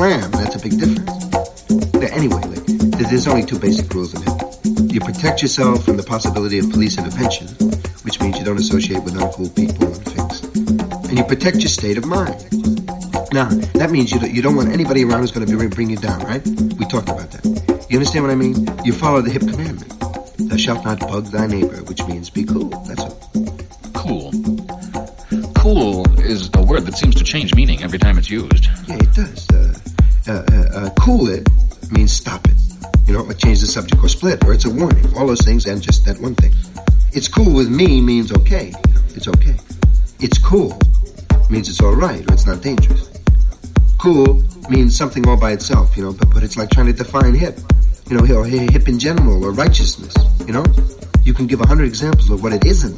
slam. That's a big difference. But anyway, like, there's only two basic rules in hip. You protect yourself from the possibility of police intervention, which means you don't associate with uncool people and things. And you protect your state of mind. Now, that means you don't, you don't want anybody around who's going to be bring you down, right? We talked about that. You understand what I mean? You follow the hip commandment. Thou shalt not bug thy neighbor, which means be cool. That's all. Cool. Cool is a word that seems to change meaning every time it's used. Yeah, it does. Uh, uh, uh, uh cool it means stop it. You know, like change the subject or split, or it's a warning. All those things and just that one thing. It's cool with me means okay. It's okay. It's cool means it's all right or it's not dangerous. Cool means something all by itself, you know, but, but it's like trying to define hip, you know, or hip in general or righteousness, you know? You can give a hundred examples of what it isn't,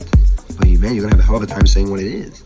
but man, you're gonna have a hell of a time saying what it is.